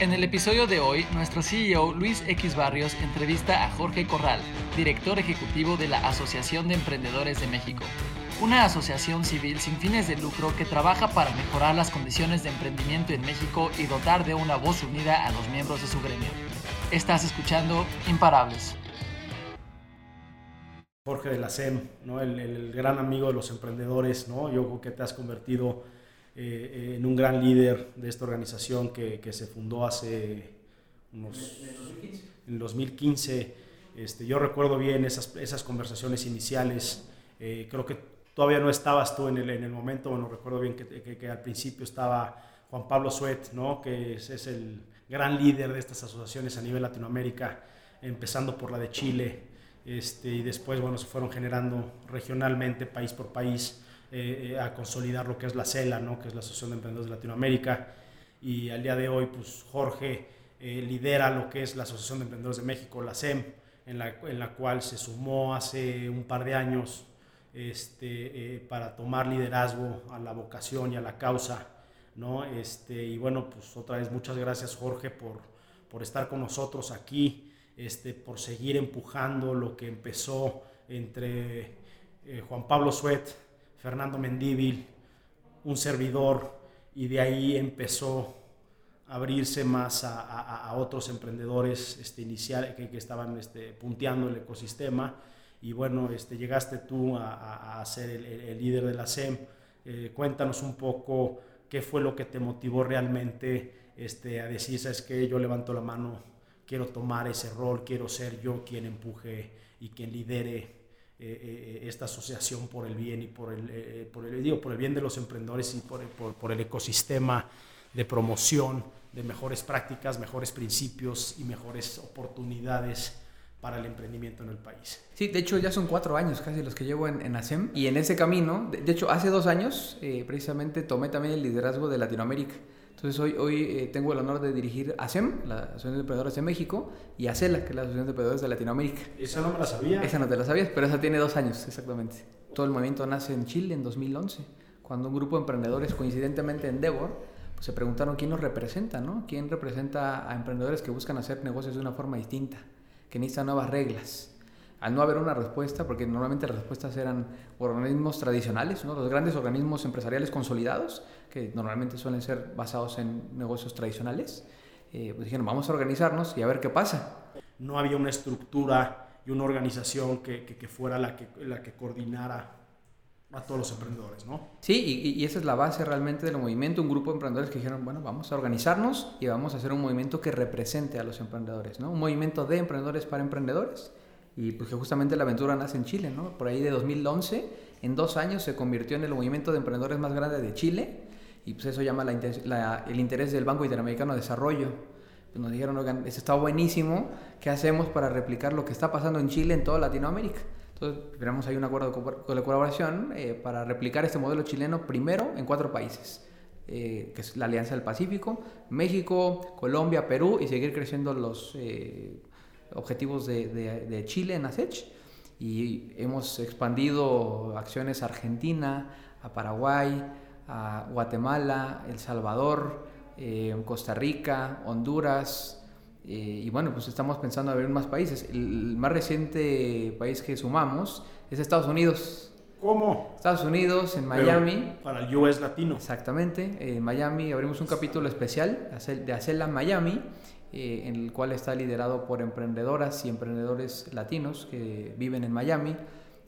En el episodio de hoy, nuestro CEO Luis X Barrios entrevista a Jorge Corral, director ejecutivo de la Asociación de Emprendedores de México, una asociación civil sin fines de lucro que trabaja para mejorar las condiciones de emprendimiento en México y dotar de una voz unida a los miembros de su gremio. Estás escuchando Imparables. Jorge de la SEM, ¿no? el, gran amigo de los emprendedores, ¿no? yo creo que te has convertido eh, en un gran líder de esta organización que, que se fundó hace unos... En 2015. Este, yo recuerdo bien esas, esas conversaciones iniciales. Eh, creo que todavía no estabas tú en el, en el momento, bueno, recuerdo bien que, que, que, al principio estaba Juan Pablo Suet, ¿no? que es, es, el gran líder de estas asociaciones a nivel Latinoamérica, empezando por la de Chile, este, y después, bueno, se fueron generando regionalmente, país por país. Eh, eh, a consolidar lo que es la CELA, ¿no? que es la Asociación de Emprendedores de Latinoamérica. Y al día de hoy, pues Jorge eh, lidera lo que es la Asociación de Emprendedores de México, la SEM, en la, en la cual se sumó hace un par de años este, para tomar liderazgo a la vocación y a la causa. ¿no? Este, y bueno, pues otra vez muchas gracias Jorge por, por estar con nosotros aquí, este, por seguir empujando lo que empezó entre Juan Pablo Suet, Fernando Mendívil, un servidor, y de ahí empezó a abrirse más a, otros emprendedores este, inicial, que, que estaban este, punteando el ecosistema. Y bueno, este, llegaste tú a, a ser el, el, líder de la SEM. Eh, cuéntanos un poco qué fue lo que te motivó realmente este, a decir, sabes que yo levanto la mano, quiero tomar ese rol, quiero ser yo quien empuje y quien lidere eh, eh, esta asociación por el bien y por el, eh, por el, digo, por el bien de los emprendedores y por, por, por, el ecosistema de promoción de mejores prácticas, mejores principios y mejores oportunidades para el emprendimiento en el país. Sí, de hecho ya son cuatro años casi los que llevo en, en ASEM y en ese camino, de, hecho hace dos años eh, precisamente tomé también el liderazgo de Latinoamérica. Entonces hoy, hoy eh, tengo el honor de dirigir ASEM, la Asociación de Emprendedores de México, y ACELA, que es la Asociación de Emprendedores de Latinoamérica. Esa no me la sabía. Esa no te la sabías, pero esa tiene dos años, exactamente. Todo el movimiento nace en Chile en 2011, cuando un grupo de emprendedores, coincidentemente en Endeavor, pues se preguntaron quién nos representa, ¿no? ¿Quién representa a emprendedores que buscan hacer negocios de una forma distinta, que necesitan nuevas reglas? al no haber una respuesta, porque normalmente las respuestas eran organismos tradicionales, ¿no? los grandes organismos empresariales consolidados, que normalmente suelen ser basados en negocios tradicionales, eh, pues dijeron, vamos a organizarnos y a ver qué pasa. No había una estructura y una organización que, que, que fuera la que, la que coordinara a todos los emprendedores, ¿no? Sí, y, y, esa es la base realmente del movimiento, un grupo de emprendedores que dijeron, bueno, vamos a organizarnos y vamos a hacer un movimiento que represente a los emprendedores, ¿no? Un movimiento de emprendedores para emprendedores y pues que justamente la aventura nace en Chile, ¿no? Por ahí de 2011, en dos años se convirtió en el movimiento de emprendedores más grande de Chile y pues eso llama la, la, el interés del Banco Interamericano de Desarrollo. Pues nos dijeron, oigan, eso está buenísimo, ¿qué hacemos para replicar lo que está pasando en Chile en toda Latinoamérica? Entonces, esperamos ahí un acuerdo de colaboración eh, para replicar este modelo chileno primero en cuatro países. Eh, que es la Alianza del Pacífico, México, Colombia, Perú y seguir creciendo los eh, objetivos de, de, de Chile en ASECH y hemos expandido acciones a Argentina, a Paraguay, a Guatemala, El Salvador, eh, Costa Rica, Honduras, eh, y bueno, pues estamos pensando en abrir más países. El más reciente país que sumamos es Estados Unidos. ¿Cómo? Estados Unidos, en Miami. Pero para el US latino. Exactamente. En Miami abrimos un capítulo especial de Acela Miami eh, en el cual está liderado por emprendedoras y emprendedores latinos que viven en Miami,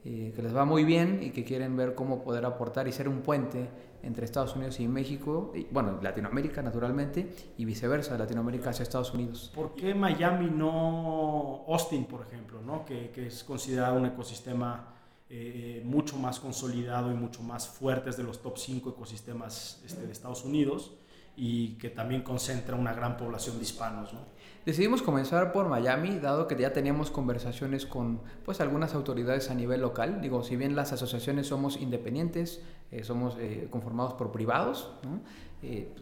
eh, que les va muy bien y que quieren ver cómo poder aportar y ser un puente entre Estados Unidos y México, y, bueno, Latinoamérica naturalmente, y viceversa, Latinoamérica hacia Estados Unidos. ¿Por qué Miami no Austin, por ejemplo, ¿no? que, que es considerado un ecosistema eh, mucho más consolidado y mucho más fuerte, es de los top 5 ecosistemas este, de Estados Unidos? y que también concentra una gran población de hispanos. ¿no? Decidimos comenzar por Miami, dado que ya teníamos conversaciones con pues, algunas autoridades a nivel local. Digo, si bien las asociaciones somos independientes, eh, somos eh, conformados por privados, eh,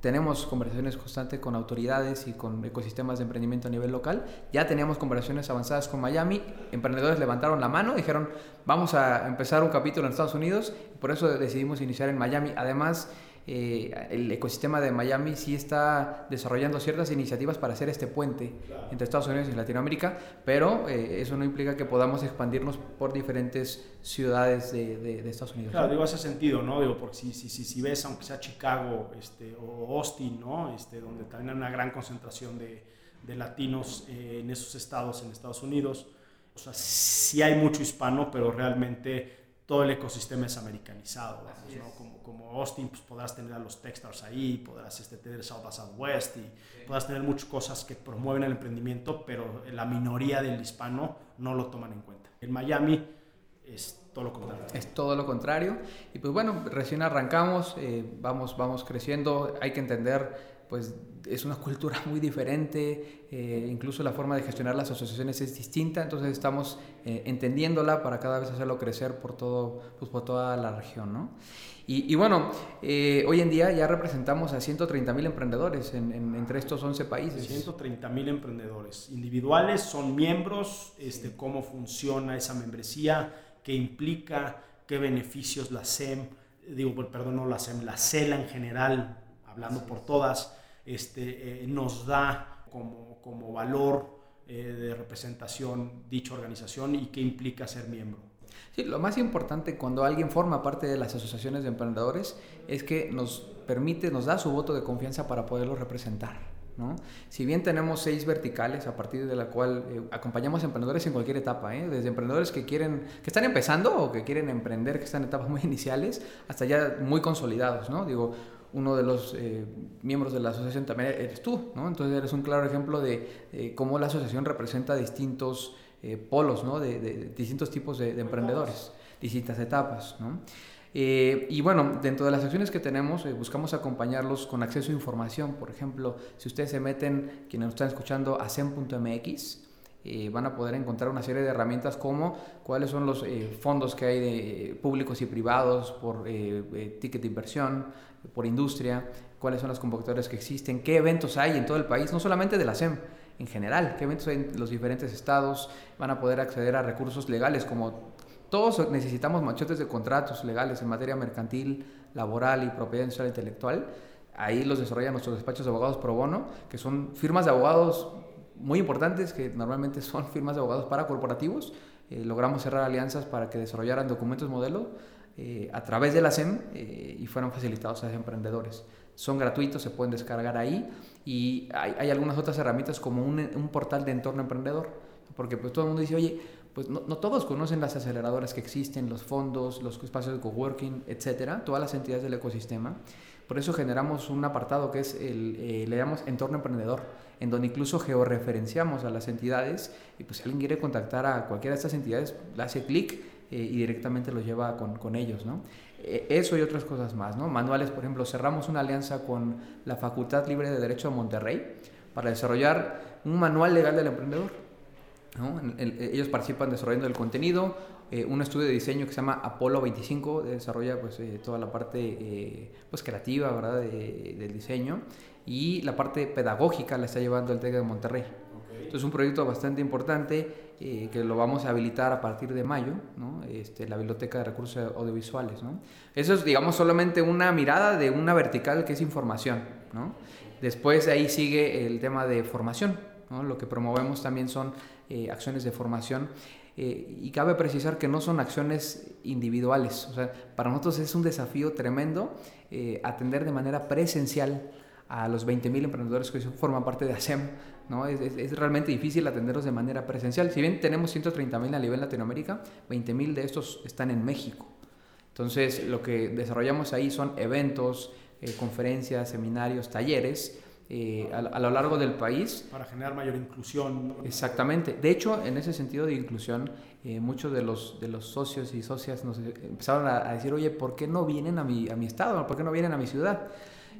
tenemos conversaciones constantes con autoridades y con ecosistemas de emprendimiento a nivel local. Ya teníamos conversaciones avanzadas con Miami. Emprendedores levantaron la mano, dijeron, vamos a empezar un capítulo en Estados Unidos. Por eso decidimos iniciar en Miami. Además, eh, el ecosistema de Miami sí está desarrollando ciertas iniciativas para hacer este puente entre Estados Unidos y Latinoamérica, pero eh, eso no implica que podamos expandirnos por diferentes ciudades de, de, Estados Unidos. Claro, digo, hace sentido, ¿no? Digo, porque si, si, si, si, ves, aunque sea Chicago este, o Austin, ¿no? Este, donde también hay una gran concentración de, de latinos eh, en esos estados, en Estados Unidos, o sea, sí hay mucho hispano, pero realmente todo el ecosistema es americanizado, ¿no? como, como, Austin, pues podrás tener a los Techstars ahí, podrás este, tener South by Southwest y podrás tener muchas cosas que promueven el emprendimiento, pero la minoría del hispano no lo toman en cuenta. En Miami es todo lo contrario. Es todo lo contrario. Y pues bueno, recién arrancamos, eh, vamos, vamos creciendo, hay que entender pues es una cultura muy diferente, eh, incluso la forma de gestionar las asociaciones es distinta, entonces estamos eh, entendiéndola para cada vez hacerlo crecer por, todo, pues por toda la región. ¿no? Y, y, bueno, eh, hoy en día ya representamos a 130 mil emprendedores en, entre estos 11 países. 130 mil emprendedores individuales, son miembros, este, cómo funciona esa membresía, qué implica, qué beneficios la SEM, digo, perdón, no la SEM, la CELA en general, hablando por todas, este, eh, nos da como, como valor eh, de representación dicha organización y qué implica ser miembro. Sí, lo más importante cuando alguien forma parte de las asociaciones de emprendedores es que nos permite, nos da su voto de confianza para poderlo representar. ¿no? Si bien tenemos seis verticales a partir de la cual eh, acompañamos a emprendedores en cualquier etapa, desde emprendedores que quieren, que están empezando o que quieren emprender, que están en etapas muy iniciales, hasta ya muy consolidados, ¿no? Digo, uno de los eh, miembros de la asociación también eres tú, ¿no? Entonces eres un claro ejemplo de eh, cómo la asociación representa distintos eh, polos, ¿no? De, distintos tipos de, emprendedores, distintas etapas, ¿no? y bueno, dentro de las acciones que tenemos, buscamos acompañarlos con acceso a información. Por ejemplo, si ustedes se meten, quienes nos están escuchando, a sem.mx, van a poder encontrar una serie de herramientas como cuáles son los fondos que hay de públicos y privados por ticket de inversión, por industria, cuáles son las convocatorias que existen, qué eventos hay en todo el país, no solamente de la SEM, en general, qué eventos hay en los diferentes estados, van a poder acceder a recursos legales como todos necesitamos machotes de contratos legales en materia mercantil, laboral y propiedad industrial intelectual. Ahí los desarrollan nuestros despachos de abogados pro bono, que son firmas de abogados muy importantes, que normalmente son firmas de abogados para corporativos. Eh, logramos cerrar alianzas para que desarrollaran documentos modelo eh, a través de la SEM eh, y fueron facilitados a emprendedores. Son gratuitos, se pueden descargar ahí y hay, algunas otras herramientas como un, portal de entorno emprendedor, porque pues todo el mundo dice, oye, pues no, todos conocen las aceleradoras que existen, los fondos, los espacios de coworking, etcétera, todas las entidades del ecosistema. Por eso generamos un apartado que es el, le llamamos entorno emprendedor, en donde incluso georreferenciamos a las entidades y pues si alguien quiere contactar a cualquiera de estas entidades, le hace clic eh, y directamente los lleva con, con ellos, ¿no? Eh, eso y otras cosas más, ¿no? Manuales, por ejemplo, cerramos una alianza con la Facultad Libre de Derecho de Monterrey para desarrollar un manual legal del emprendedor. ¿no? ellos participan desarrollando el contenido, eh, un estudio de diseño que se llama Apolo 25, desarrolla pues, toda la parte pues, creativa ¿verdad? del diseño y la parte pedagógica la está llevando el TEC de Monterrey. Entonces es un proyecto bastante importante eh, que lo vamos a habilitar a partir de mayo, ¿no? este, la Biblioteca de Recursos Audiovisuales. ¿no? Eso es, digamos, solamente una mirada de una vertical que es información. ¿no? Después de ahí sigue el tema de formación. ¿no? Lo que promovemos también son eh, acciones de formación. Eh, y cabe precisar que no son acciones individuales. O sea, para nosotros es un desafío tremendo atender de manera presencial a los 20.000 emprendedores que forman parte de ASEM. ¿no? Es, es, realmente difícil atenderlos de manera presencial. Si bien tenemos 130.000 a nivel Latinoamérica, 20.000 de estos están en México. Entonces, lo que desarrollamos ahí son eventos, eh, conferencias, seminarios, talleres. Eh, a, lo largo del país. Para generar mayor inclusión. Exactamente. De hecho, en ese sentido de inclusión, eh, muchos de los, de los socios y socias nos empezaron a, a, decir, oye, ¿por qué no vienen a mi, a mi estado? ¿Por qué no vienen a mi ciudad?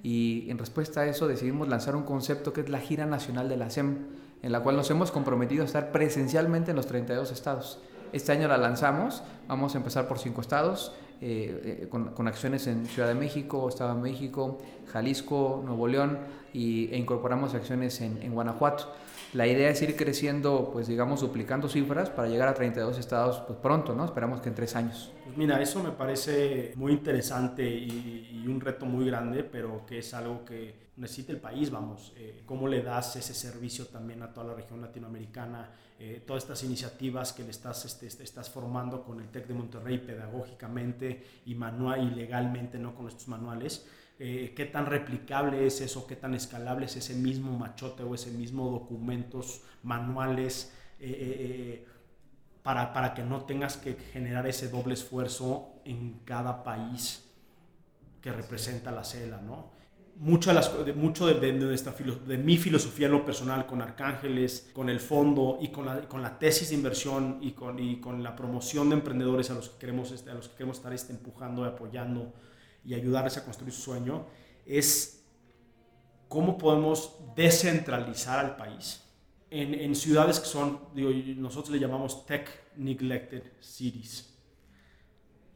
Y en respuesta a eso decidimos lanzar un concepto que es la gira nacional de la SEM, en la cual nos hemos comprometido a estar presencialmente en los 32 estados. Este año la lanzamos, vamos a empezar por cinco estados, eh, eh, con, acciones en Ciudad de México, Estado de México, Jalisco, Nuevo León y, e incorporamos acciones en, en Guanajuato. La idea es ir creciendo, pues digamos, duplicando cifras para llegar a 32 estados pues, pronto, ¿no? Esperamos que en tres años. Pues mira, eso me parece muy interesante y, un reto muy grande, pero que es algo que necesita el país, vamos. Eh, ¿Cómo le das ese servicio también a toda la región latinoamericana? Eh, todas estas iniciativas que le estás, este, este, estás formando con el TEC de Monterrey pedagógicamente y, manual, y legalmente, ¿no? Con estos manuales eh, qué tan replicable es eso, qué tan escalable es ese mismo machote o ese mismo documentos, manuales, eh, eh, para, para, que no tengas que generar ese doble esfuerzo en cada país que representa la CELA, ¿no? Mucho, de, las, de mucho de, de, mi filosofía en lo personal con Arcángeles, con el fondo y con la, con la tesis de inversión y con, y con la promoción de emprendedores a los que queremos, este, a los que queremos estar este, empujando y apoyando y ayudarles a construir su sueño, es cómo podemos descentralizar al país en, en ciudades que son, digo, nosotros le llamamos tech neglected cities.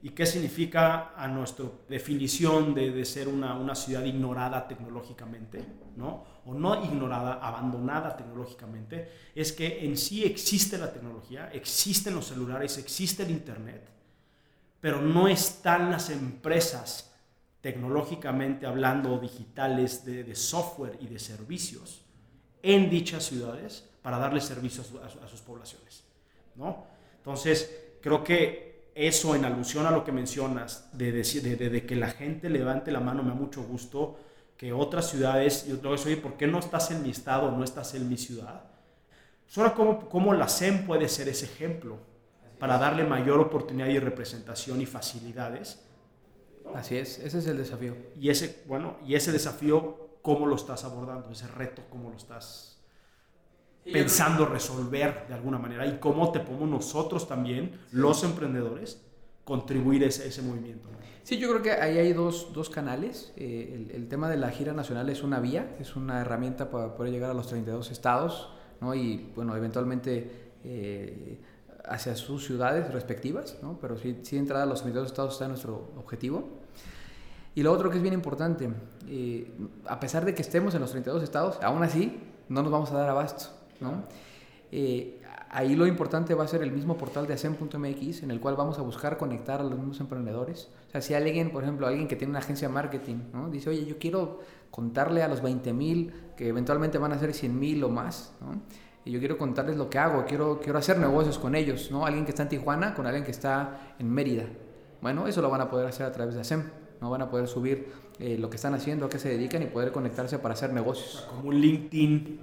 ¿Y qué significa a nuestra definición de, de ser una, una, ciudad ignorada tecnológicamente, ¿no? o no ignorada, abandonada tecnológicamente? Es que en sí existe la tecnología, existen los celulares, existe el Internet, pero no están las empresas tecnológicamente hablando, digitales, de, software y de servicios en dichas ciudades para darle servicios a, sus poblaciones. ¿no? Entonces, creo que eso en alusión a lo que mencionas, de, de, que la gente levante la mano, me da mucho gusto que otras ciudades, yo a decir, ¿por qué no estás en mi estado, no estás en mi ciudad? Pues ahora, ¿cómo, ¿cómo la SEM puede ser ese ejemplo para darle mayor oportunidad y representación y facilidades Así es, ese es el desafío. Y ese, bueno, y ese desafío, ¿cómo lo estás abordando? Ese reto, ¿cómo lo estás pensando resolver de alguna manera? Y cómo te podemos nosotros también, los emprendedores, contribuir a ese, ese movimiento. Sí, yo creo que ahí hay dos, dos canales. Eh, el, el, tema de la gira nacional es una vía, es una herramienta para poder llegar a los 32 estados, ¿no? Y bueno, eventualmente... Eh, hacia sus ciudades respectivas, ¿no? pero sí, sí entrada a los 32 estados está nuestro objetivo. Y lo otro que es bien importante, eh, a pesar de que estemos en los 32 estados, aún así no nos vamos a dar abasto. ¿no? Eh, ahí lo importante va a ser el mismo portal de ASEM.mx en el cual vamos a buscar conectar a los mismos emprendedores. O sea, si alguien, por ejemplo, alguien que tiene una agencia de marketing, ¿no? dice, oye, yo quiero contarle a los 20 mil que eventualmente van a ser 100 mil o más, y yo quiero contarles lo que hago, quiero, quiero hacer negocios con ellos, ¿no? Alguien que está en Tijuana con alguien que está en Mérida. Bueno, eso lo van a poder hacer a través de ASEM, ¿no? Van a poder subir eh, lo que están haciendo, a qué se dedican y poder conectarse para hacer negocios. como un LinkedIn.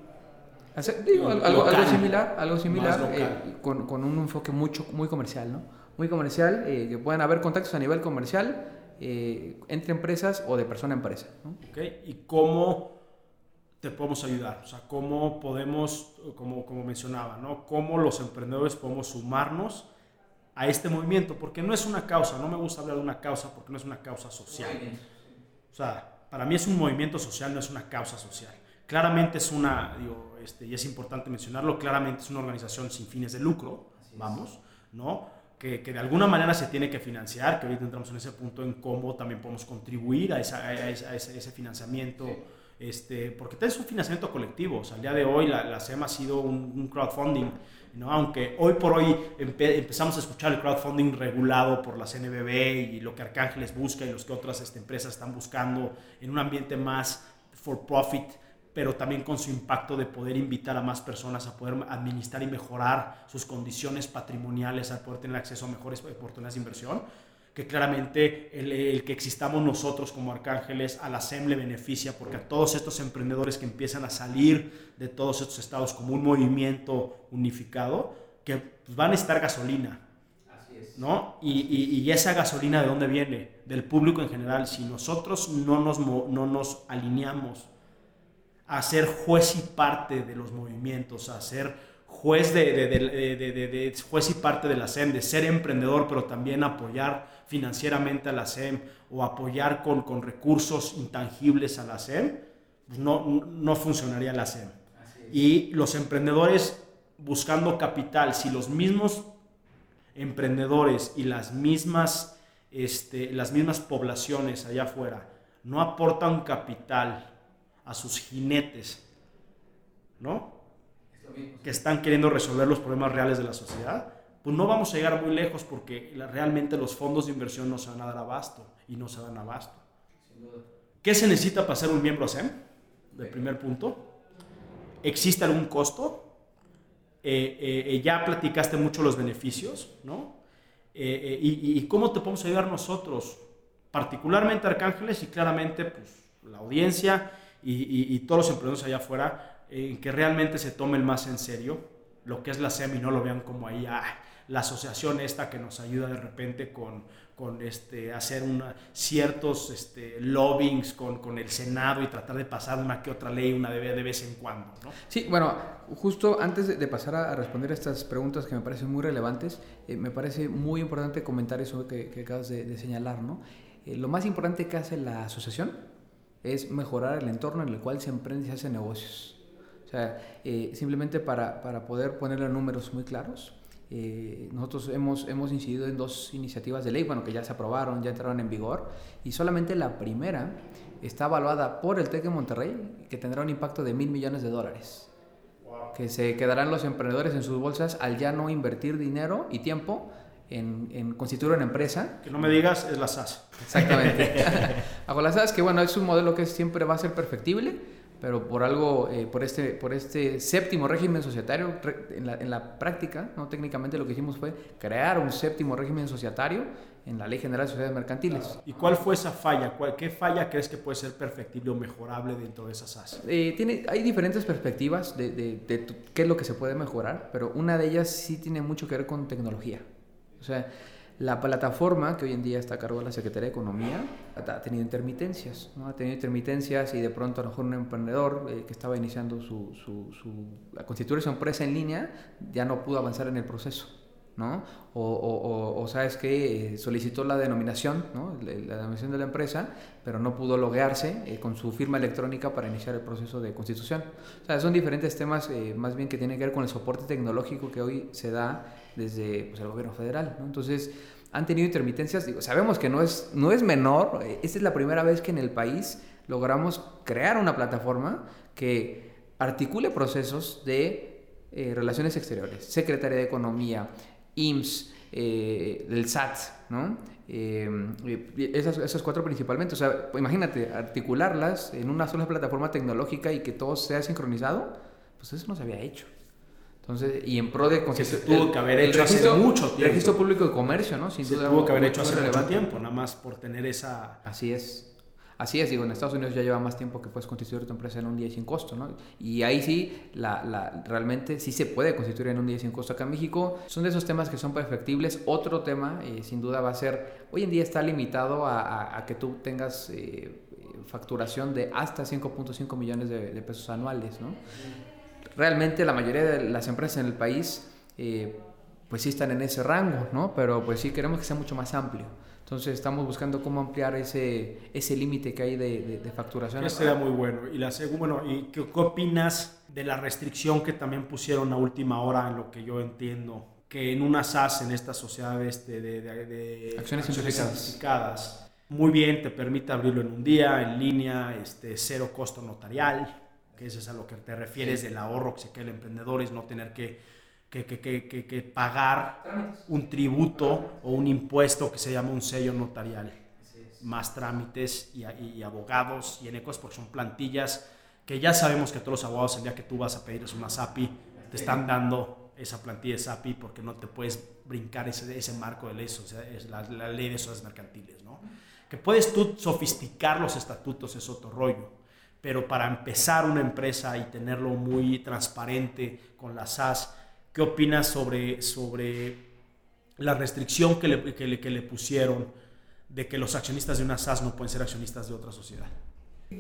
algo, similar, algo similar eh, con, con, un enfoque mucho, muy comercial, ¿no? Muy comercial, eh, que puedan haber contactos a nivel comercial entre empresas o de persona a empresa. ¿no? Okay. ¿Y cómo te podemos ayudar? O sea, ¿cómo podemos, como, como mencionaba, ¿no? ¿Cómo los emprendedores podemos sumarnos a este movimiento? Porque no es una causa, no me gusta hablar de una causa porque no es una causa social. O sea, para mí es un movimiento social, no es una causa social. Claramente es una, digo, este, y es importante mencionarlo, claramente es una organización sin fines de lucro, vamos, ¿no? Que, que, de alguna manera se tiene que financiar, que ahorita entramos en ese punto en cómo también podemos contribuir a, esa, a, ese, ese, financiamiento. Este, porque es un financiamiento colectivo. O sea, al día de hoy la, la SEM ha sido un, crowdfunding, ¿no? aunque hoy por hoy empezamos a escuchar el crowdfunding regulado por la CNBB y lo que Arcángeles busca y los que otras este, empresas están buscando en un ambiente más for profit, pero también con su impacto de poder invitar a más personas a poder administrar y mejorar sus condiciones patrimoniales, a poder tener acceso a mejores oportunidades de inversión que claramente el, que existamos nosotros como arcángeles a la SEM le beneficia porque a todos estos emprendedores que empiezan a salir de todos estos estados como un movimiento unificado, que pues, van a estar gasolina. ¿no? Y, y, esa gasolina de dónde viene? Del público en general. Si nosotros no nos, no nos alineamos a ser juez y parte de los movimientos, a ser juez, de, de, juez y parte de la SEM, de ser emprendedor, pero también apoyar financieramente a la SEM o apoyar con, con recursos intangibles a la SEM, pues no, no funcionaría la SEM. Y los emprendedores buscando capital, si los mismos emprendedores y las mismas, este, las mismas poblaciones allá afuera no aportan capital a sus jinetes, ¿no? que están queriendo resolver los problemas reales de la sociedad, pues no vamos a llegar muy lejos porque realmente los fondos de inversión no se van a dar abasto y no se dan abasto. ¿Qué se necesita para ser un miembro ASEM? De primer punto. ¿Existe algún costo? Eh, eh, eh, ya platicaste mucho los beneficios, ¿no? y, cómo te podemos ayudar nosotros, particularmente Arcángeles y claramente pues, la audiencia y, todos los emprendedores allá afuera, que realmente se tomen más en serio lo que es la SEM y no lo vean como ahí, ah, la asociación esta que nos ayuda de repente con, con este, hacer una, ciertos este, con, con, el Senado y tratar de pasar una que otra ley una de, de vez en cuando. ¿no? Sí, bueno, justo antes de, pasar a, responder estas preguntas que me parecen muy relevantes, eh, me parece muy importante comentar eso que, que acabas de, señalar. ¿no? Eh, lo más importante que hace la asociación es mejorar el entorno en el cual se emprende y se hace negocios. O sea, eh, simplemente para, para poder ponerle números muy claros, eh, nosotros hemos, hemos incidido en dos iniciativas de ley, bueno, que ya se aprobaron, ya entraron en vigor, y solamente la primera está evaluada por el TEC de Monterrey, que tendrá un impacto de mil millones de dólares, que se quedarán los emprendedores en sus bolsas al ya no invertir dinero y tiempo en, en, constituir una empresa. Que no me digas, es la SAS. Exactamente. Hago la SAS, que bueno, es un modelo que siempre va a ser perfectible, pero por algo, eh, por, este, por este séptimo régimen societario, en la, en la, práctica, ¿no? técnicamente lo que hicimos fue crear un séptimo régimen societario en la Ley General de Sociedades Mercantiles. ¿Y cuál fue esa falla? ¿Qué falla crees que puede ser perfectible o mejorable dentro de esas SAS? Eh, tiene, hay diferentes perspectivas de, de, de qué es lo que se puede mejorar, pero una de ellas sí tiene mucho que ver con tecnología. O sea, la plataforma que hoy en día está a cargo de la Secretaría de Economía ha tenido intermitencias, ¿no? ha tenido intermitencias y de pronto a lo mejor un emprendedor eh, que estaba iniciando su, su, su, a constituir su empresa en línea ya no pudo avanzar en el proceso. ¿no? O, o, o, sabes que eh, solicitó la denominación, ¿no? la, denominación de la empresa, pero no pudo loguearse eh, con su firma electrónica para iniciar el proceso de constitución. O sea, son diferentes temas más bien que tienen que ver con el soporte tecnológico que hoy se da desde pues, el gobierno federal. ¿no? Entonces, han tenido intermitencias. Digo, sabemos que no es, no es menor. Esta es la primera vez que en el país logramos crear una plataforma que articule procesos de eh, relaciones exteriores, Secretaría de Economía, IMSS, eh, del SAT, ¿no? Eh, esas, esas, cuatro principalmente. O sea, imagínate, articularlas en una sola plataforma tecnológica y que todo sea sincronizado, pues eso no se había hecho. Entonces, y en pro de que se tuvo que haber hecho hace mucho tiempo. registro público de comercio, ¿no? Sin se tuvo que haber hecho hace mucho tiempo, nada más por tener esa... Así es. Así es, digo, en Estados Unidos ya lleva más tiempo que puedes constituir tu empresa en un día sin costo, ¿no? Y ahí sí, la, la, realmente sí se puede constituir en un día sin costo. Acá en México son de esos temas que son perfectibles. Otro tema, eh, sin duda, va a ser, hoy en día está limitado a, a, que tú tengas eh, facturación de hasta 5.5 millones de, de, pesos anuales, ¿no? Realmente la mayoría de las empresas en el país eh, pues sí están en ese rango, ¿no? Pero pues sí queremos que sea mucho más amplio. Entonces estamos buscando cómo ampliar ese, ese límite que hay de, de, facturación. Eso sería muy bueno. Y, la, bueno, ¿y qué, opinas de la restricción que también pusieron a última hora en lo que yo entiendo? Que en una SAS, en estas sociedades de, de acciones, acciones certificadas, muy bien, te permite abrirlo en un día, en línea, este, cero costo notarial que eso es a lo que te refieres del ahorro que se queda el emprendedor, es no tener que, que, que, que, pagar un tributo o un impuesto que se llama un sello notarial. Más trámites y, y, abogados y en ecos porque son plantillas que ya sabemos que todos los abogados el día que tú vas a pedirles una SAPI te están dando esa plantilla de SAPI porque no te puedes brincar ese, ese marco de ley, o sea, es la, la ley de sociedades mercantiles, ¿no? Que puedes tú sofisticar los estatutos es otro rollo pero para empezar una empresa y tenerlo muy transparente con la SAS, ¿qué opinas sobre, sobre la restricción que le, que le, que le pusieron de que los accionistas de una SAS no pueden ser accionistas de otra sociedad?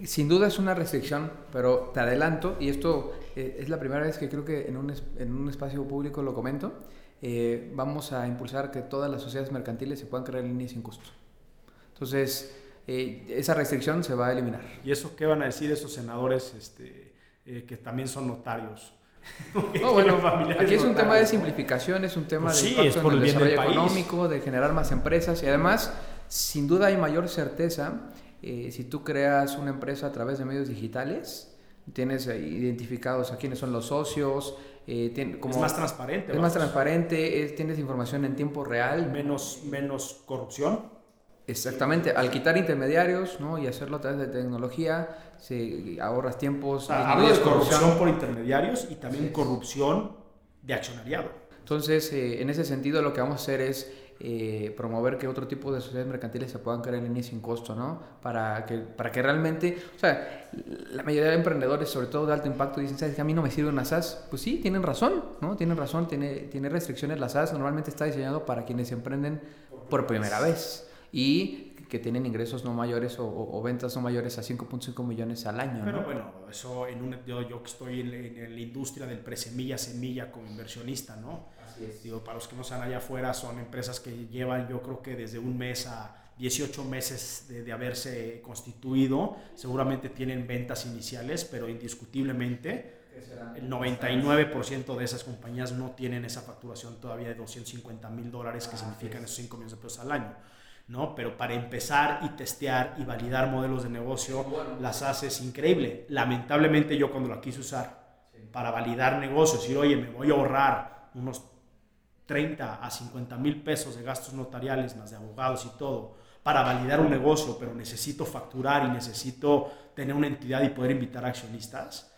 Sin duda es una restricción, pero te adelanto, y esto eh, es la primera vez que creo que en un, en un espacio público lo comento, eh, vamos a impulsar que todas las sociedades mercantiles se puedan crear en línea sin costo. Entonces, eh, esa restricción se va a eliminar. ¿Y eso qué van a decir esos senadores este, eh, que también son notarios? no, bueno, aquí es un tema de simplificación, es un tema pues de impacto en el desarrollo económico, de generar más empresas y además, sin duda hay mayor certeza eh, si tú creas una empresa a través de medios digitales, tienes identificados a quiénes son los socios, eh, como, es más transparente. Es más transparente, tienes información en tiempo real. Menos, menos corrupción. Exactamente, al quitar intermediarios ¿no? y hacerlo a través de tecnología, se ahorras tiempos. Hablo de corrupción por intermediarios y también corrupción de accionariado. Entonces, eh, en ese sentido, lo que vamos a hacer es eh, promover que otro tipo de sociedades mercantiles se puedan crear en línea sin costo, ¿no? Para que, para que realmente, o sea, la mayoría de emprendedores, sobre todo de alto impacto, dicen, ¿sabes que a mí no me sirve una SaaS? Pues sí, tienen razón, ¿no? Tienen razón, tiene, tiene restricciones la SaaS, normalmente está diseñado para quienes emprenden por primera vez y que tienen ingresos no mayores o, ventas no mayores a 5.5 millones al año. Pero bueno, eso en un, yo, yo que estoy en, en, la industria del presemilla, semilla como inversionista, ¿no? Digo, para los que no están allá afuera, son empresas que llevan yo creo que desde un mes a 18 meses de, haberse constituido. Seguramente tienen ventas iniciales, pero indiscutiblemente el 99% de esas compañías no tienen esa facturación todavía de 250 mil dólares, que ah, significan esos 5 millones de pesos al año. ¿No? Pero para empezar y testear y validar modelos de negocio, las haces increíble. Lamentablemente yo cuando la quise usar para validar negocios, y oye, me voy a ahorrar unos 30 a 50 mil pesos de gastos notariales, más de abogados y todo, para validar un negocio, pero necesito facturar y necesito tener una entidad y poder invitar accionistas,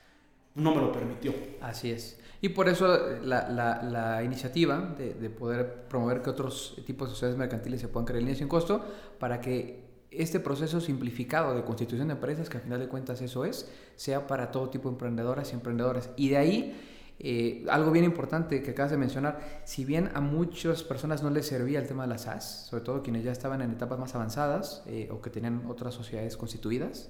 no me lo permitió. Así es. Y por eso la, la, iniciativa de, de, poder promover que otros tipos de sociedades mercantiles se puedan crear en línea sin costo para que este proceso simplificado de constitución de empresas, que al final de cuentas eso es, sea para todo tipo de emprendedoras y emprendedores. Y de ahí eh, algo bien importante que acabas de mencionar, si bien a muchas personas no les servía el tema de las SaaS, sobre todo quienes ya estaban en etapas más avanzadas eh, o que tenían otras sociedades constituidas,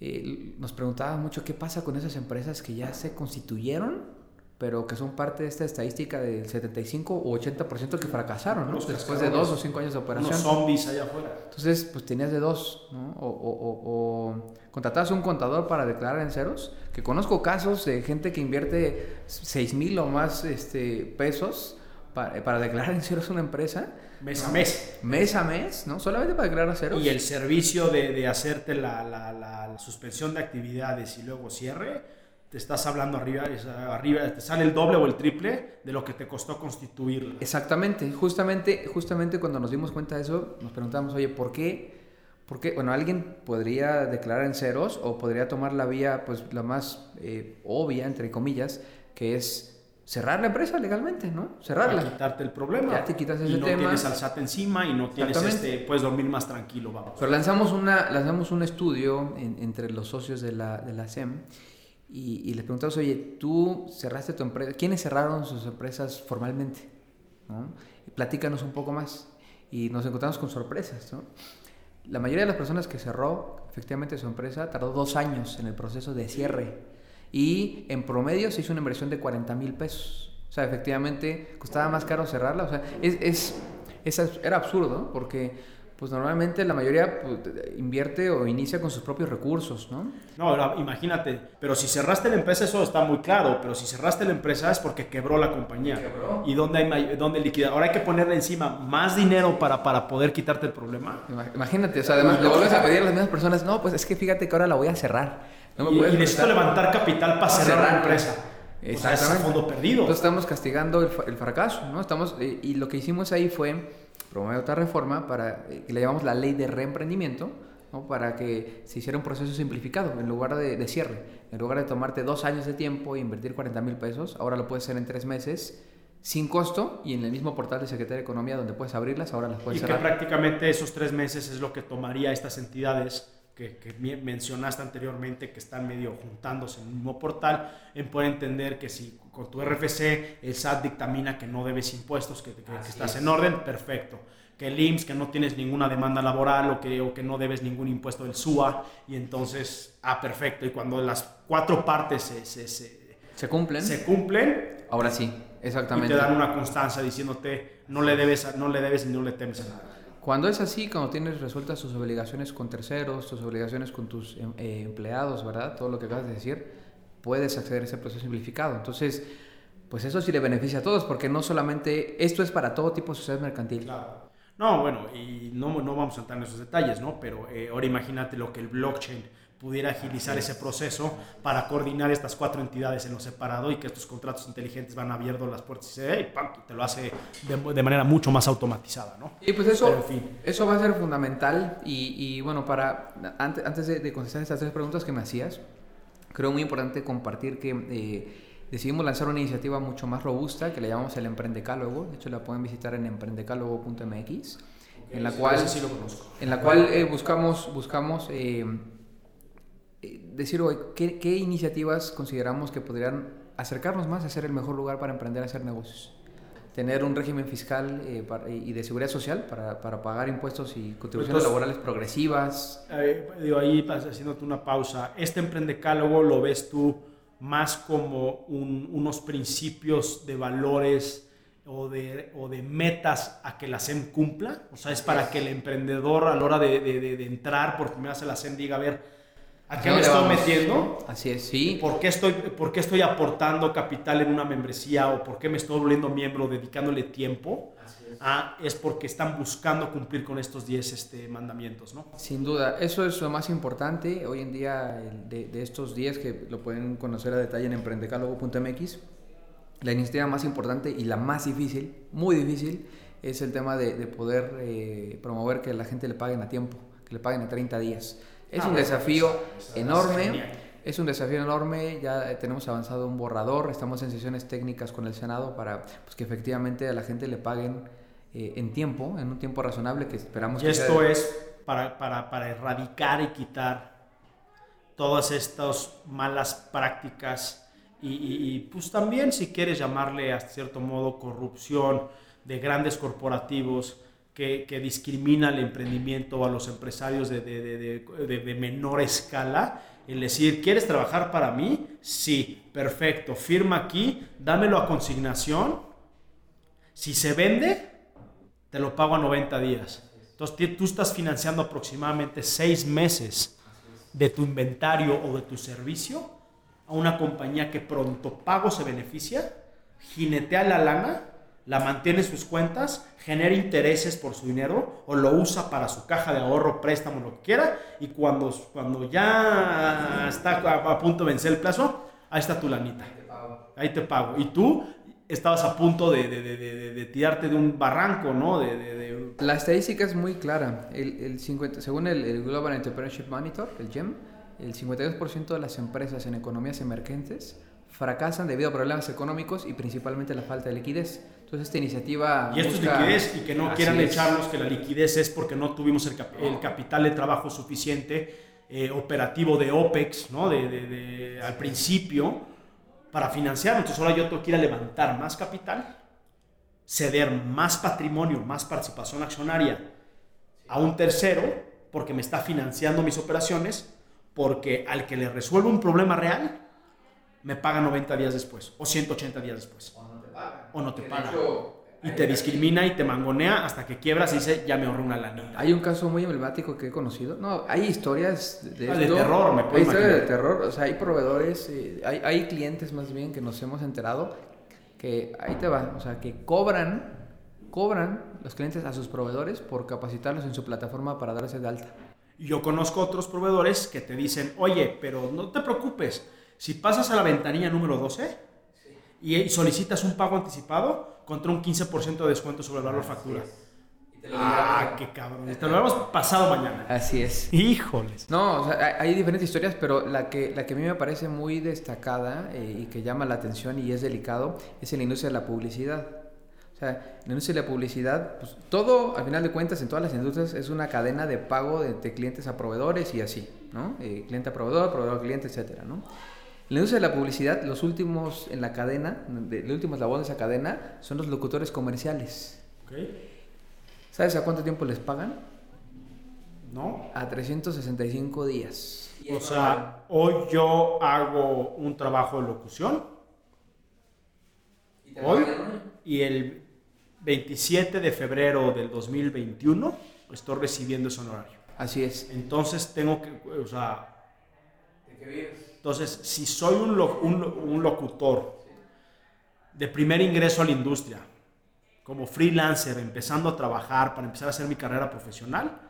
eh, nos preguntaban mucho qué pasa con esas empresas que ya se constituyeron pero que son parte de esta estadística del 75 o 80% que fracasaron, ¿no? Después de dos o cinco años de operación. Unos zombies allá afuera. Entonces, pues tenías de dos, ¿no? O, o, o, contratabas un contador para declarar en ceros, que conozco casos de gente que invierte 6 mil o más este, pesos para, para, declarar en ceros una empresa. Mes a mes. Mes a mes, ¿no? Solamente para declarar ceros. Y el servicio de, de hacerte la, la, la suspensión de actividades y luego cierre te estás hablando arriba, arriba, te sale el doble o el triple de lo que te costó constituirlo. Exactamente, justamente, justamente cuando nos dimos cuenta de eso, nos preguntamos, oye, ¿por qué? ¿Por qué? Bueno, alguien podría declarar en ceros o podría tomar la vía, pues la más eh, obvia, entre comillas, que es cerrar la empresa legalmente, ¿no? Cerrarla. Para quitarte el problema. Ya te quitas ese y no tienes al SAT encima y no tienes este, puedes dormir más tranquilo, vamos. Pero lanzamos, una, lanzamos un estudio entre los socios de la, de la SEM y, les preguntamos, oye, tú cerraste tu empresa, ¿quiénes cerraron sus empresas formalmente? ¿No? platícanos un poco más. Y nos encontramos con sorpresas. ¿no? La mayoría de las personas que cerró efectivamente su empresa tardó dos años en el proceso de cierre. Y en promedio se hizo una inversión de 40 mil pesos. O sea, efectivamente costaba más caro cerrarla. O sea, es, es, era absurdo porque pues normalmente la mayoría pues, invierte o inicia con sus propios recursos, ¿no? No, imagínate, pero si cerraste la empresa eso está muy claro, pero si cerraste la empresa es porque quebró la compañía. ¿Quebró? ¿Y dónde hay dónde liquidar? Ahora hay que ponerle encima más dinero para, para poder quitarte el problema. Imagínate, o sea, además le vuelves a pedir a las mismas personas, no, pues es que fíjate que ahora la voy a cerrar. No y, necesito levantar capital para cerrar, la empresa. Exactamente. O sea, es fondo perdido. Entonces estamos castigando el, fracaso, ¿no? Estamos, eh, y lo que hicimos ahí fue promueve otra reforma para eh, que le llamamos la ley de reemprendimiento, ¿no? para que se hiciera un proceso simplificado en lugar de, cierre. En lugar de tomarte dos años de tiempo e invertir 40 mil pesos, ahora lo puedes hacer en tres meses sin costo y en el mismo portal de Secretaría de Economía donde puedes abrirlas, ahora las puedes y cerrar. Y que prácticamente esos tres meses es lo que tomaría estas entidades que, mencionaste anteriormente, que están medio juntándose en el mismo portal, en poder entender que si con tu RFC el SAT dictamina que no debes impuestos, que, estás en orden, perfecto. Que el IMSS, que no tienes ninguna demanda laboral o que, o que no debes ningún impuesto del SUA, y entonces, ah, perfecto. Y cuando las cuatro partes se, se, se cumplen, se cumplen, ahora sí, exactamente. Y te dan una constancia diciéndote, no le debes, no le debes y no le temes a nada. Cuando es así, cuando tienes resueltas tus obligaciones con terceros, tus obligaciones con tus em, eh, empleados, ¿verdad? Todo lo que acabas de decir, puedes acceder a ese proceso simplificado. Entonces, pues eso sí le beneficia a todos, porque no solamente, esto es para todo tipo de sociedad mercantil. Claro. No, bueno, y no, no vamos a entrar en esos detalles, ¿no? Pero eh, ahora imagínate lo que el blockchain pudiera agilizar ese proceso para coordinar estas cuatro entidades en lo separado y que estos contratos inteligentes van abierto las puertas y se, te lo hace de, manera mucho más automatizada, ¿no? Y pues eso, eso va a ser fundamental y, y bueno, para antes, antes de, contestar estas tres preguntas que me hacías, creo muy importante compartir que eh, decidimos lanzar una iniciativa mucho más robusta que le llamamos el Emprendecálogo, de hecho la pueden visitar en emprendecálogo.mx. en la cual, en la cual eh, buscamos, buscamos eh, decir hoy, ¿qué, iniciativas consideramos que podrían acercarnos más a ser el mejor lugar para emprender a hacer negocios? Tener un régimen fiscal eh, y de seguridad social para, para pagar impuestos y contribuciones laborales progresivas. digo, ahí haciéndote una pausa, este emprendecálogo lo ves tú más como unos principios de valores o de, o de, metas a que la SEM cumpla. O sea, es para que el emprendedor a la hora de, de, de entrar por primera vez a la SEM diga, a ver, ¿A qué me estoy metiendo? Así es, sí. ¿Por qué, estoy, ¿Por qué estoy aportando capital en una membresía o por qué me estoy volviendo miembro dedicándole tiempo? Es. Ah, es porque están buscando cumplir con estos 10 este, mandamientos, ¿no? Sin duda, eso es lo más importante hoy en día de, de estos 10 que lo pueden conocer a detalle en emprendecálogo.mx. La iniciativa más importante y la más difícil, muy difícil, es el tema de, de poder eh, promover que la gente le paguen a tiempo, que le paguen a 30 días. Es ah, un desafío enorme. Es un desafío enorme, ya tenemos avanzado un borrador, estamos en sesiones técnicas con el Senado para pues, que efectivamente a la gente le paguen eh, en tiempo, en un tiempo razonable que esperamos y que esto es para, para, para, erradicar y quitar todas estas malas prácticas y, y, pues también si quieres llamarle a cierto modo corrupción de grandes corporativos que, discrimina al emprendimiento o a los empresarios de, de, menor escala. El decir, ¿quieres trabajar para mí? Sí, perfecto, firma aquí, dámelo a consignación. Si se vende, te lo pago a 90 días. Entonces tú estás financiando aproximadamente seis meses de tu inventario o de tu servicio a una compañía que pronto pago se beneficia, jinetea la lana la mantiene sus cuentas, genera intereses por su dinero o lo usa para su caja de ahorro, préstamo, lo que quiera, y cuando, cuando ya está a, punto de vencer el plazo, ahí está tu lanita. Ahí te pago. Y tú estabas a punto de, de, de, tirarte de un barranco, ¿no? La estadística es muy clara. El, el 50, según el, el, Global Entrepreneurship Monitor, el GEM, el 52% de las empresas en economías emergentes fracasan debido a problemas económicos y principalmente la falta de liquidez. Entonces esta iniciativa... Y esto es liquidez y que no quieran echarnos que la liquidez es porque no tuvimos el, capital de trabajo suficiente eh, operativo de OPEX, ¿no? De, al principio, para financiar. Entonces ahora yo tengo que ir a levantar más capital, ceder más patrimonio, más participación accionaria a un tercero, porque me está financiando mis operaciones, porque al que le resuelvo un problema real, me paga 90 días después o 180 días después o no te paga. y te discrimina y te mangonea hasta que quiebras y dice, ya me ahorré una lanita. Hay un caso muy emblemático que he conocido. No, hay historias de, ah, de terror, me puedo Hay historias de terror. O sea, hay proveedores, eh, hay, hay clientes más bien que nos hemos enterado que ahí te va. O sea, que cobran, cobran los clientes a sus proveedores por capacitarlos en su plataforma para darse de alta. Yo conozco otros proveedores que te dicen, oye, pero no te preocupes. Si pasas a la ventanilla número 12, y solicitas un pago anticipado contra un 15% de descuento sobre el valor factura. Ah, qué cabrón. Te lo hemos pasado mañana. Así es. Híjoles. No, o sea, hay diferentes historias, pero la que, la que a mí me parece muy destacada eh, y que llama la atención y es delicado es en la industria de la publicidad. O sea, en la industria de la publicidad, pues todo, al final de cuentas, en todas las industrias es una cadena de pago de, clientes a proveedores y así, ¿no? Eh, cliente a proveedor, proveedor a cliente, etcétera, ¿no? La industria de la publicidad, los últimos en la cadena, de, los últimos labores de esa cadena, son los locutores comerciales. ¿Sabes a cuánto tiempo les pagan? No. A 365 días. O sea, hoy yo hago un trabajo de locución. hoy. Y el 27 de febrero del 2021 estoy recibiendo ese honorario. Así es. Entonces tengo que, o sea... ¿De qué vives? Entonces, si soy un, un, locutor de primer ingreso a la industria, como freelancer, empezando a trabajar para empezar a hacer mi carrera profesional,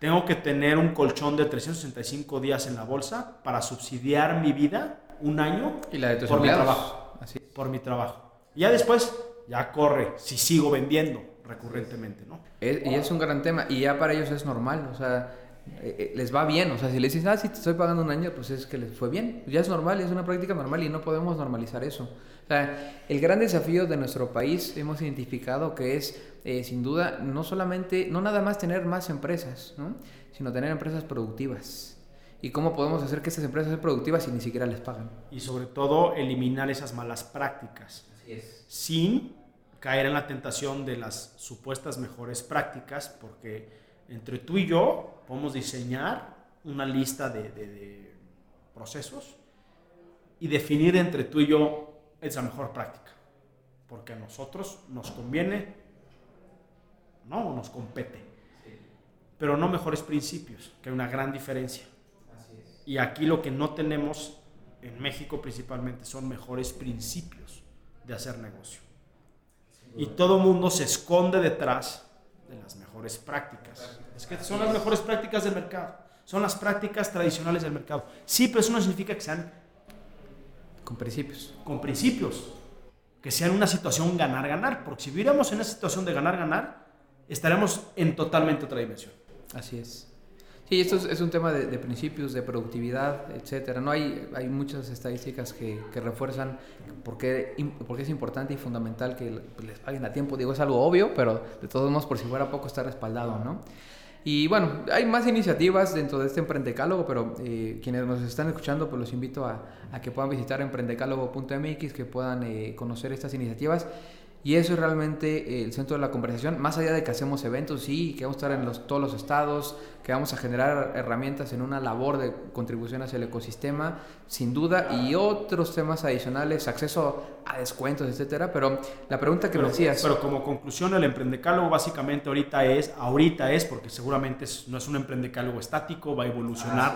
tengo que tener un colchón de 365 días en la bolsa para subsidiar mi vida un año y la de tus por mi empleados. trabajo. Por mi trabajo. Y ya después, ya corre, si sigo vendiendo recurrentemente, ¿no? Es- y es un gran tema. Y ya para ellos es normal. O sea, eh, eh, les va bien. O sea, si les dices, ah, sí, te estoy pagando un año, pues es que les fue bien. Ya es normal, es una práctica normal y no podemos normalizar eso. O sea, el gran desafío de nuestro país hemos identificado que es, eh, sin duda, no solamente, no nada más tener más empresas, ¿no? sino tener empresas productivas. ¿Y cómo podemos hacer que estas empresas sean productivas si ni siquiera les pagan? Y sobre todo, eliminar esas malas prácticas. Así es. sin caer en la tentación de las supuestas mejores prácticas, porque entre tú y yo podemos diseñar una lista de, de- de procesos y definir entre tú y yo esa mejor práctica, porque a nosotros nos conviene, no, nos compete, pero no mejores principios, que hay una gran diferencia. Y aquí lo que no tenemos en México principalmente son mejores principios de hacer negocio. Y todo mundo se esconde detrás de las mejores prácticas. Es que son las mejores prácticas del mercado. Son las prácticas tradicionales del mercado. Sí, pero eso no significa que sean Con principios. con principios. Que sean una situación ganar-ganar. Porque si viviéramos en una situación de ganar-ganar, estaríamos en totalmente otra dimensión. Así es. Sí, esto es, un tema de, principios, de productividad, etcétera. No hay, hay muchas estadísticas que, que refuerzan por qué, es importante y fundamental que le- les paguen a tiempo. Digo, es algo obvio, pero de todos modos, por si fuera poco, está respaldado, ¿no? Y bueno, hay más iniciativas dentro de este emprendecálogo, pero eh, quienes nos están escuchando, pues los invito a, a que puedan visitar emprendecálogo.mx, que puedan eh, conocer estas iniciativas. Y eso es realmente eh, el centro de la conversación, más allá de que hacemos eventos, sí, que vamos a estar en los, todos los estados, que vamos a generar herramientas en una labor de contribución hacia el ecosistema, sin duda, y otros temas adicionales, acceso a descuentos, etcétera. Pero la pregunta que pero, me decías, pero como conclusión, el emprendecálogo básicamente ahorita es, ahorita es, porque seguramente es- no es un emprendecálogo estático, va a evolucionar.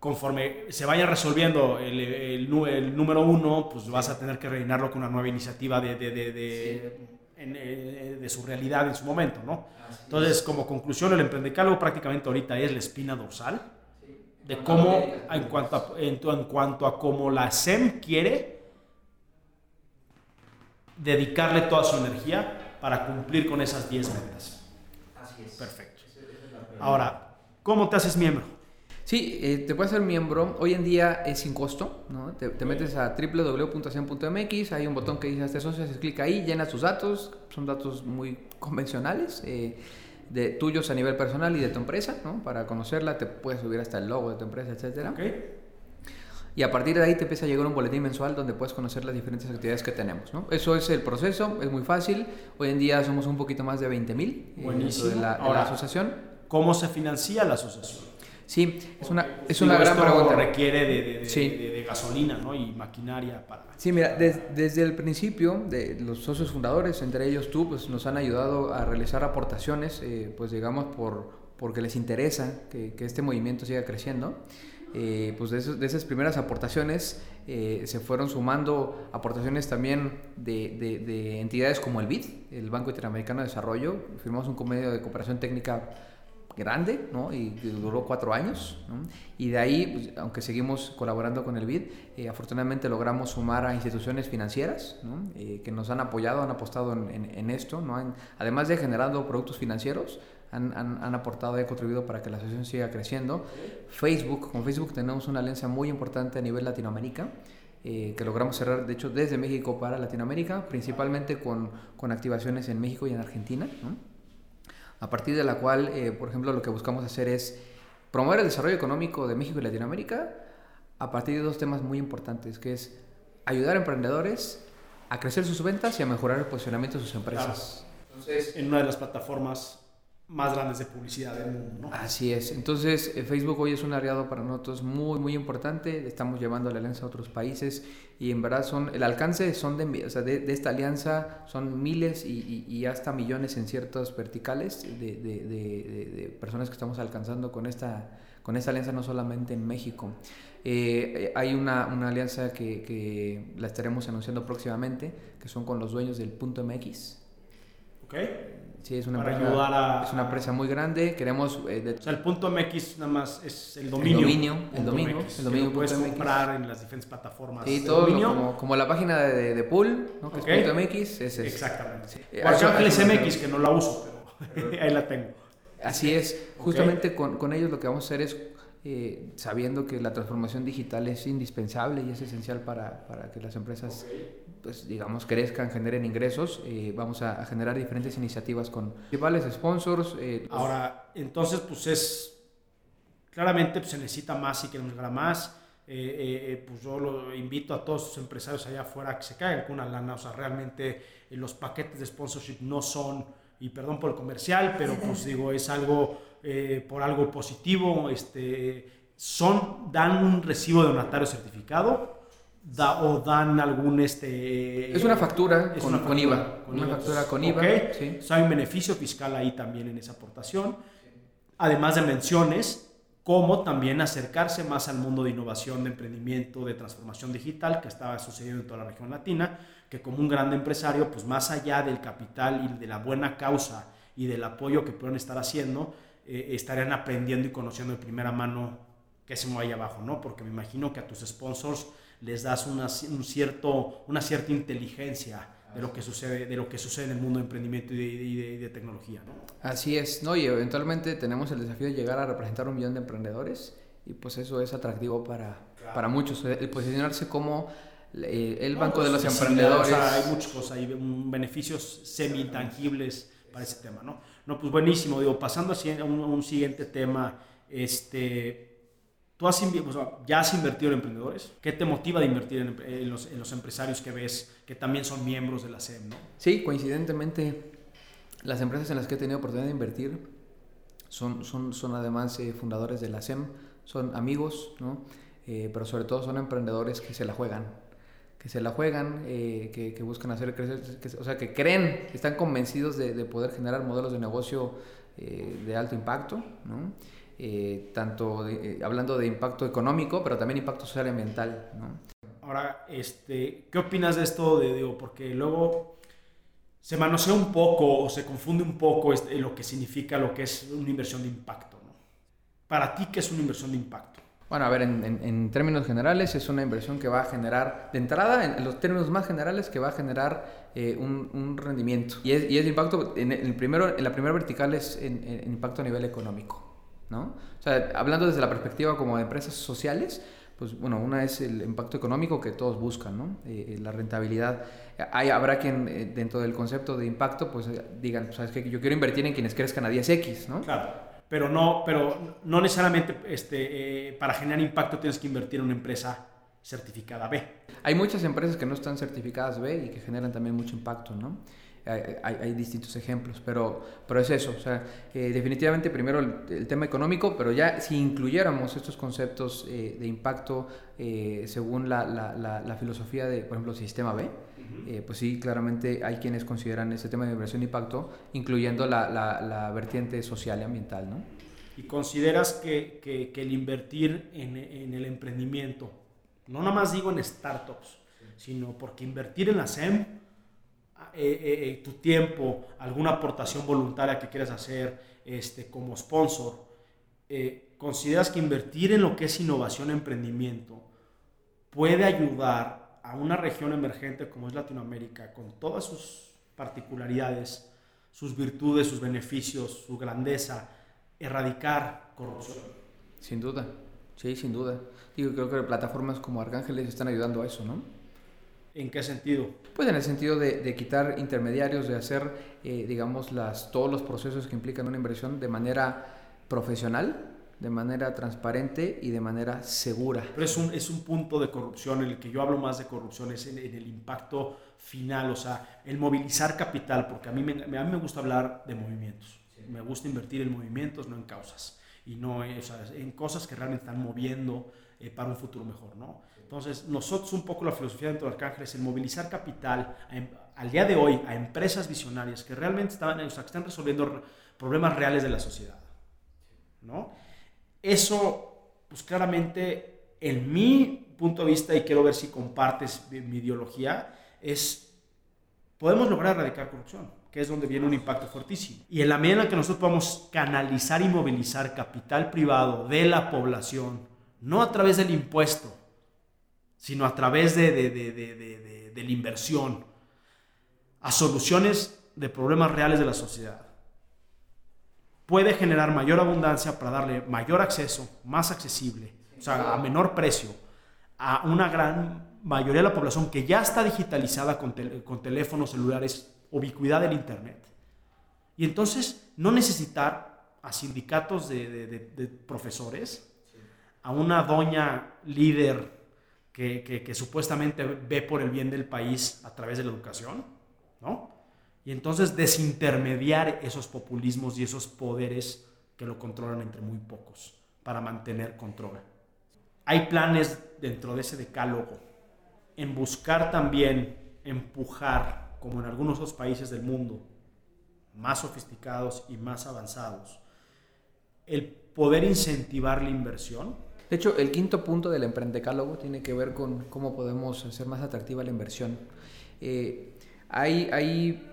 Conforme se vaya resolviendo el, el nu- el número uno, pues vas a tener que rellenarlo con una nueva iniciativa de, de, de, de- en, eh, de su realidad en su momento, ¿no? Entonces, como conclusión, el emprendecálogo prácticamente ahorita es la espina dorsal de cómo, en cuanto a, en cuanto a cómo la SEM quiere dedicarle toda su energía para cumplir con esas 10 metas. Así es. Perfecto. Ahora, ¿cómo te haces miembro? Sí, eh, te puedes ser miembro. Hoy en día es sin costo, ¿no? Te, te metes a www.acen.mx, hay un botón que dice hazte socio, haces clic ahí, llenas tus datos, son datos muy convencionales, eh, de tuyos a nivel personal y de tu empresa, ¿no? Para conocerla te puedes subir hasta el logo de tu empresa, etcétera. ¿Ok? Y a partir de ahí te empieza a llegar un boletín mensual donde puedes conocer las diferentes actividades que tenemos. ¿no? Eso es el proceso, es muy fácil. Hoy en día somos un poquito más de 20 mil Buenísimo. de, la, de la Ahora, asociación. ¿Cómo se financia la asociación? Sí, es una, es una gran esto pregunta. requiere de, de- de- Sí. de- de gasolina ¿no? y maquinaria para... Sí, mira, des- desde el principio, de los socios fundadores, entre ellos tú, pues nos han ayudado a realizar aportaciones, eh, pues digamos, por, porque les interesa que, que este movimiento siga creciendo. Eh, pues de, esos- de esas primeras aportaciones eh, se fueron sumando aportaciones también de, de- de entidades como el BID, el Banco Interamericano de Desarrollo. Firmamos un convenio de cooperación técnica grande, ¿no? Y duró cuatro años, ¿no? Y de ahí, pues, aunque seguimos colaborando con el BID, eh, afortunadamente logramos sumar a instituciones financieras, ¿no? Eh, que nos han apoyado, han apostado en, en- en esto, ¿no? Han- además de generando productos financieros, han, han- han aportado y contribuido para que la asociación siga creciendo. Facebook, con Facebook tenemos una alianza muy importante a nivel Latinoamérica, eh, que logramos cerrar, de hecho, desde México para Latinoamérica, principalmente con, con activaciones en México y en Argentina, ¿no? A partir de la cual, eh, por ejemplo, lo que buscamos hacer es promover el desarrollo económico de México y Latinoamérica a partir de dos temas muy importantes, que es ayudar a emprendedores a crecer sus ventas y a mejorar el posicionamiento de sus empresas. Entonces, en una de las plataformas más grandes de publicidad del mundo, ¿no? Así es. Entonces, eh, Facebook hoy es un aliado para nosotros muy, muy importante. Estamos llevando la alianza a otros países y en verdad son, el alcance son de, o sea, de, de esta alianza son miles y, y- y hasta millones en ciertas verticales de, de- personas que estamos alcanzando con esta, con esta alianza, no solamente en México. Eh, eh, hay una, una alianza que, que la estaremos anunciando próximamente, que son con los dueños del punto MX. ¿Ok? Sí, es una, Para empresa, ayudar a- es una empresa muy grande. Queremos eh, de- O sea, el punto MX nada más es el dominio. El dominio, el dominio, MX, el dominio puedes MX. comprar en las diferentes plataformas. Sí, de todo lo- como, como la página de, de Pool, ¿no? que Ok. es punto MX, es, es- Exactamente. Eh, O Arcángeles eso- eso- MX, que no la uso, pero ahí la tengo. Así es, justamente con, con ellos lo que vamos a hacer es, eh, sabiendo que la transformación digital es indispensable y es esencial para, para que las empresas, pues digamos, crezcan, generen ingresos, eh, vamos a, a generar diferentes iniciativas con principales sponsors. eh, Ahora, entonces, pues es. Claramente pues, se necesita más y queremos a más. Pues yo lo invito a todos los empresarios allá afuera que se caigan con una lana. O sea, realmente los paquetes de sponsorship no son, y perdón por el comercial, pero pues digo, es algo eh, por algo positivo. Este, son, dan un recibo de donatario certificado da, o dan algún. Este, es una factura, es con, una con factura IVA, con una IVA. factura con IVA. Ok. sí. O sea, hay un beneficio fiscal ahí también en esa aportación. Además de menciones, como también acercarse más al mundo de innovación, de emprendimiento, de transformación digital que estaba sucediendo en toda la región latina, que como un gran empresario, pues más allá del capital y de la buena causa y del apoyo que pueden estar haciendo, eh, estarían aprendiendo y conociendo de primera mano qué se mueve ahí abajo, ¿no? Porque me imagino que a tus sponsors les das una, un cierto, una cierta inteligencia de lo que sucede, de lo que sucede en el mundo de emprendimiento y de, y de- y de tecnología, ¿no? Así es, ¿no? Y eventualmente tenemos el desafío de llegar a representar un millón de emprendedores y pues eso es atractivo para, para muchos, el posicionarse como eh, el banco de los Sí, sí, emprendedores. o sea, hay muchas cosas, hay beneficios semi-intangibles para ese tema, ¿no? No, pues buenísimo, digo, pasando a un, siguiente tema, este, tú has, ya has invertido en emprendedores, ¿qué te motiva de invertir en, en los, en los empresarios que ves que también son miembros de la SEM, ¿no? Sí, coincidentemente, las empresas en las que he tenido oportunidad de invertir son, son, son además eh, fundadores de la SEM, son amigos, ¿no? Eh, pero sobre todo son emprendedores que se la juegan, que se la juegan, eh, que, que buscan hacer crecer, o sea, que creen, están convencidos de, de poder generar modelos de negocio eh, de alto impacto, ¿no? Eh, tanto hablando de impacto económico, pero también impacto social y ambiental, ¿no? Ahora, este, ¿qué opinas de esto? De, digo, porque luego se manosea un poco o se confunde un poco este, lo que significa lo que es una inversión de impacto. Para ti, ¿qué es una inversión de impacto? Bueno, a ver, en, en- en términos generales es una inversión que va a generar, de entrada, en, los términos más generales, que va a generar eh, un, rendimiento. Y es, y impacto, en, el primero, en la primera vertical es en, impacto a nivel económico, ¿no? O sea, hablando desde la perspectiva como de empresas sociales, pues bueno, una es el impacto económico que todos buscan, ¿no? Eh, eh, la rentabilidad. Hay, habrá quien eh, dentro del concepto de impacto, pues digan, pues, ¿sabes qué? Yo quiero invertir en quienes crezcan a 10x, ¿no? Claro, pero no, pero no necesariamente este, eh, para generar impacto tienes que invertir en una empresa certificada B. Hay muchas empresas que no están certificadas B y que generan también mucho impacto, ¿no? Hay, hay- hay distintos ejemplos, pero, pero es eso, o sea, eh, definitivamente primero el, el tema económico, pero ya si incluyéramos estos conceptos eh, de impacto eh, según la, la- la- la filosofía de, por ejemplo, sistema B, eh, pues sí, claramente hay quienes consideran ese tema de inversión de impacto, incluyendo la, la- la vertiente social y ambiental, ¿no? Y consideras que, que- que el invertir en, en el emprendimiento, no nada más digo en startups, sino porque invertir en la SEM, eh, eh, eh, tu tiempo, alguna aportación voluntaria que quieras hacer este, como sponsor, consideras que invertir en lo que es innovación, emprendimiento, puede ayudar a una región emergente como es Latinoamérica, con todas sus particularidades, sus virtudes, sus beneficios, su grandeza, erradicar corrupción. Sin duda, sí, sin duda. Digo, creo que plataformas como Arcángeles están ayudando a eso, ¿no? ¿En qué sentido? Pues en el sentido de, de quitar intermediarios, de hacer, eh, digamos, las, todos los procesos que implican una inversión de manera profesional, de manera transparente y de manera segura. Pero es un, es un punto de corrupción en el que yo hablo más de corrupción, es en, en el impacto final, o sea, el movilizar capital, porque a mí me, a mí me gusta hablar de movimientos. Me gusta invertir en movimientos, no en causas. Y no eh, o sea, en cosas que realmente están moviendo eh, para un futuro mejor, ¿no? Entonces, nosotros un poco la filosofía dentro de Arcángel es el movilizar capital a em- al día de hoy a empresas visionarias que realmente o sea, que están resolviendo problemas reales de la sociedad, ¿no? Eso, pues claramente, en mi punto de vista, y quiero ver si compartes mi ideología, es, podemos lograr erradicar corrupción. que es donde viene un impacto fuertísimo. Y en la medida en que nosotros podamos canalizar y movilizar capital privado de la población, no a través del impuesto, sino a través de, de la inversión, a soluciones de problemas reales de la sociedad, puede generar mayor abundancia para darle mayor acceso, más accesible, o sea, a menor precio, a una gran mayoría de la población que ya está digitalizada con, con teléfonos celulares, ubicuidad del Internet. Y entonces no necesitar a sindicatos de, de, profesores, a una doña líder que, supuestamente ve por el bien del país a través de la educación, ¿no? Y entonces desintermediar esos populismos y esos poderes que lo controlan entre muy pocos para mantener control. Hay planes dentro de ese decálogo en buscar también empujar, como en algunos otros países del mundo, más sofisticados y más avanzados, el poder incentivar la inversión. De hecho, el quinto punto del emprendecálogo tiene que ver con cómo podemos hacer más atractiva la inversión. Eh, hay, hay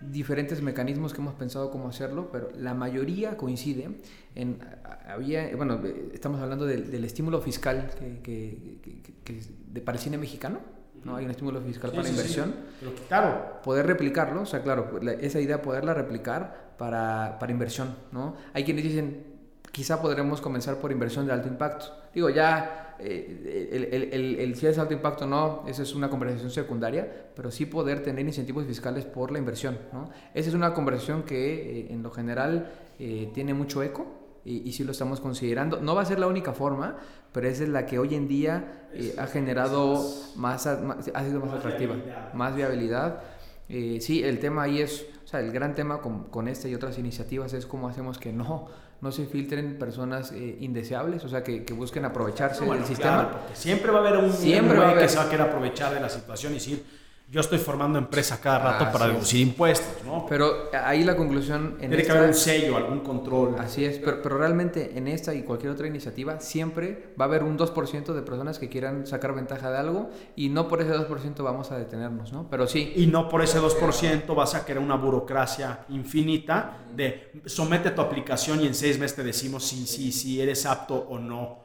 diferentes mecanismos que hemos pensado cómo hacerlo, pero la mayoría coincide en, había, bueno, estamos hablando del, estímulo fiscal que, que, de, para el cine mexicano, ¿no? Hay un estímulo fiscal para inversión. Pero claro. Poder replicarlo, o sea, claro, esa idea poderla replicar para, para inversión, ¿no? Hay quienes dicen, quizá podremos comenzar por inversión de alto impacto. Digo, ya eh, el, el, el, si es alto impacto no, esa es una conversación secundaria, pero sí poder tener incentivos fiscales por la inversión. ¿no? Esa es una conversación que eh, en lo general eh, tiene mucho eco y, y, sí lo estamos considerando. No va a ser la única forma, pero esa es la que hoy en día ha generado más, ha sido más atractiva, más viabilidad. sí, el tema ahí es, o sea, el gran tema con, con esta y otras iniciativas es cómo hacemos que no no se filtren personas eh, indeseables, o sea, que, busquen aprovecharse del sistema. porque siempre va a haber un, siempre va a haber... que se va a querer aprovechar de la situación y decir, yo estoy formando empresa cada rato para deducir impuestos, ¿no? Pero ahí la conclusión... En Tiene que haber un sello, algún control. Así es, pero, pero, realmente en esta y cualquier otra iniciativa siempre va a haber un 2% de personas que quieran sacar ventaja de algo y no por ese 2% vamos a detenernos, ¿no? Pero sí. Y no por ese 2% vas a querer una burocracia infinita de somete tu aplicación y en seis meses te decimos si, si, si eres apto o no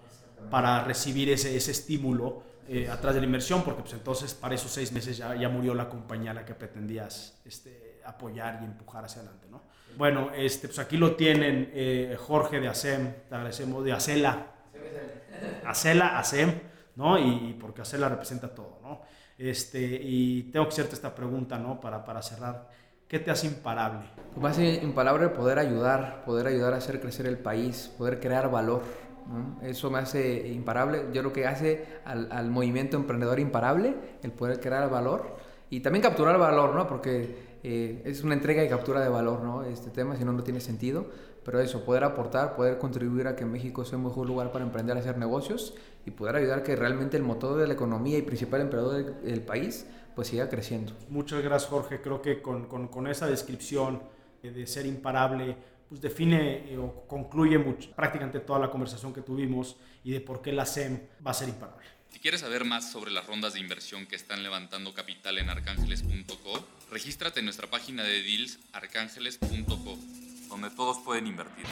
para recibir ese, ese estímulo eh, atrás de la inversión, porque pues entonces para esos seis meses ya, ya murió la compañía a la que pretendías este, apoyar y empujar hacia adelante, ¿no? Bueno, este, pues aquí lo tienen eh, Jorge de ASEM, te agradecemos, de Acela, Acela, ASEM, ¿no? Y, porque Acela representa todo, ¿no? Este, y tengo que hacerte esta pregunta, ¿no? Para, para cerrar. ¿Qué te hace imparable? Pues me hace imparable poder ayudar, poder ayudar a hacer crecer el país, poder crear valor eso me hace imparable. Yo creo que hace al, movimiento emprendedor imparable el poder crear valor y también capturar valor, ¿no? Porque eh, es una entrega y captura de valor, ¿no? Este tema, si no, no tiene sentido. Pero eso, poder aportar, poder contribuir a que México sea un mejor lugar para emprender, hacer negocios y poder ayudar que realmente el motor de la economía y principal emprendedor del, país pues siga creciendo. Muchas gracias, Jorge. Creo que con, con, con esa descripción de ser imparable, pues define eh, o concluye prácticamente toda la conversación que tuvimos y de por qué la SEM va a ser imparable. Si quieres saber más sobre las rondas de inversión que están levantando capital en arcángeles.co, regístrate en nuestra página de deals arcángeles.co, donde todos pueden invertir.